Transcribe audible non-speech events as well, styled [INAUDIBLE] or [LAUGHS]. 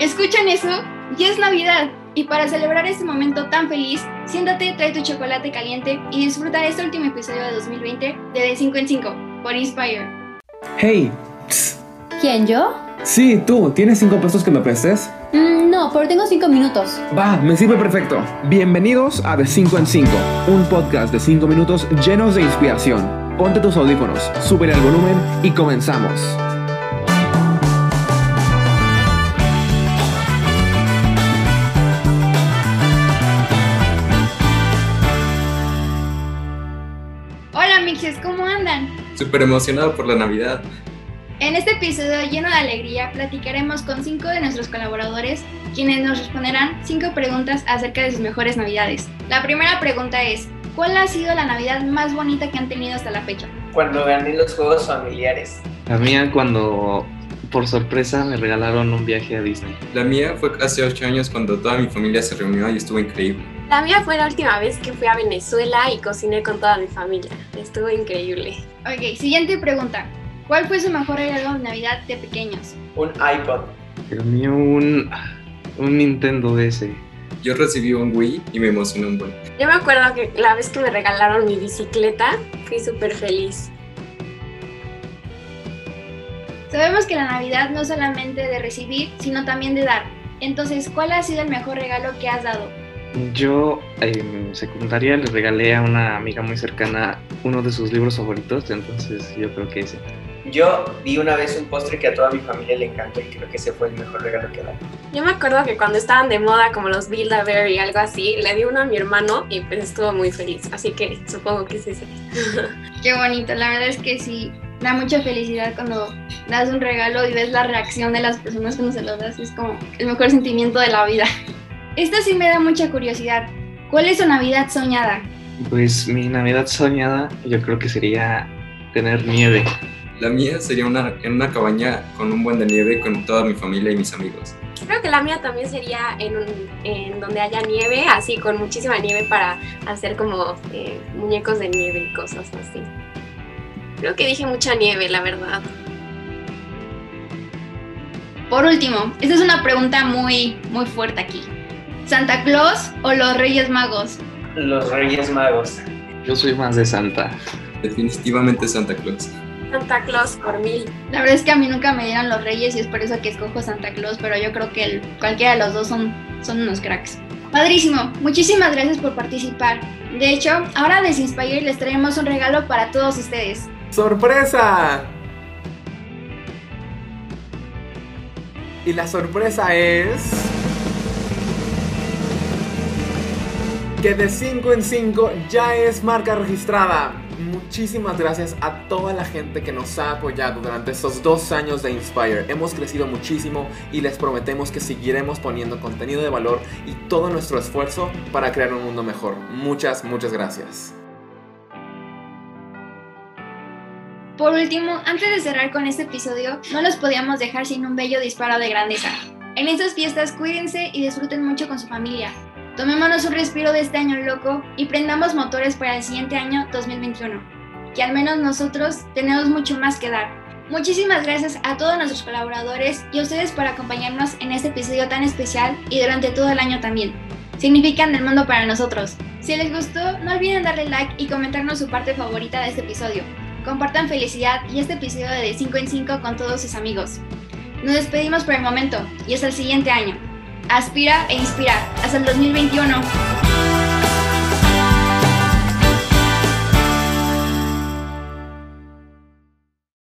¿Escuchan eso? Ya es Navidad. Y para celebrar este momento tan feliz, siéntate, trae tu chocolate caliente y disfruta este último episodio de 2020 de De 5 en 5 por Inspire. Hey, ¿Quién, yo? sí, tú, ¿tienes cinco pesos que me prestes? Mm, no, pero tengo cinco minutos. Va, me sirve perfecto. Bienvenidos a De 5 en 5, un podcast de 5 minutos llenos de inspiración. Ponte tus audífonos, sube el volumen y comenzamos. ¿Cómo andan? Súper emocionado por la Navidad. En este episodio lleno de alegría platicaremos con cinco de nuestros colaboradores quienes nos responderán cinco preguntas acerca de sus mejores navidades. La primera pregunta es, ¿cuál ha sido la Navidad más bonita que han tenido hasta la fecha? Cuando gané los juegos familiares. La mía cuando por sorpresa me regalaron un viaje a Disney. La mía fue hace ocho años cuando toda mi familia se reunió y estuvo increíble. La mía fue la última vez que fui a Venezuela y cociné con toda mi familia. Estuvo increíble. Ok, siguiente pregunta. ¿Cuál fue su mejor regalo de Navidad de pequeños? Un iPod. El mío un, un Nintendo DS. Yo recibí un Wii y me emocionó un buen. Yo me acuerdo que la vez que me regalaron mi bicicleta, fui súper feliz. Sabemos que la Navidad no es solamente de recibir, sino también de dar. Entonces, ¿cuál ha sido el mejor regalo que has dado? Yo en secundaria le regalé a una amiga muy cercana uno de sus libros favoritos, entonces yo creo que ese. Yo di una vez un postre que a toda mi familia le encantó y creo que ese fue el mejor regalo que da. Yo me acuerdo que cuando estaban de moda como los Build-A-Bear y algo así, le di uno a mi hermano y pues estuvo muy feliz. Así que supongo que es ese. [LAUGHS] Qué bonito, la verdad es que sí, da mucha felicidad cuando das un regalo y ves la reacción de las personas cuando se lo das, es como el mejor sentimiento de la vida. Esto sí me da mucha curiosidad. ¿Cuál es su Navidad soñada? Pues mi Navidad soñada yo creo que sería tener nieve. La mía sería una, en una cabaña con un buen de nieve con toda mi familia y mis amigos. Creo que la mía también sería en, un, en donde haya nieve, así con muchísima nieve para hacer como eh, muñecos de nieve y cosas así. Creo que dije mucha nieve, la verdad. Por último, esta es una pregunta muy, muy fuerte aquí. ¿Santa Claus o los Reyes Magos? Los Reyes Magos. Yo soy más de Santa. Definitivamente Santa Claus. Santa Claus por mil. La verdad es que a mí nunca me dieron los Reyes y es por eso que escojo Santa Claus, pero yo creo que el- cualquiera de los dos son, son unos cracks. Padrísimo, muchísimas gracias por participar. De hecho, ahora desde Inspire les traemos un regalo para todos ustedes. ¡Sorpresa! Y la sorpresa es... Que de 5 en 5 ya es marca registrada. Muchísimas gracias a toda la gente que nos ha apoyado durante estos dos años de Inspire. Hemos crecido muchísimo y les prometemos que seguiremos poniendo contenido de valor y todo nuestro esfuerzo para crear un mundo mejor. Muchas, muchas gracias. Por último, antes de cerrar con este episodio, no los podíamos dejar sin un bello disparo de grandeza. En estas fiestas cuídense y disfruten mucho con su familia. Tomémonos un respiro de este año loco y prendamos motores para el siguiente año 2021, que al menos nosotros tenemos mucho más que dar. Muchísimas gracias a todos nuestros colaboradores y a ustedes por acompañarnos en este episodio tan especial y durante todo el año también. Significan el mundo para nosotros. Si les gustó, no olviden darle like y comentarnos su parte favorita de este episodio. Compartan felicidad y este episodio de De 5 en 5 con todos sus amigos. Nos despedimos por el momento y hasta el siguiente año. Aspira e inspira. Hasta el 2021.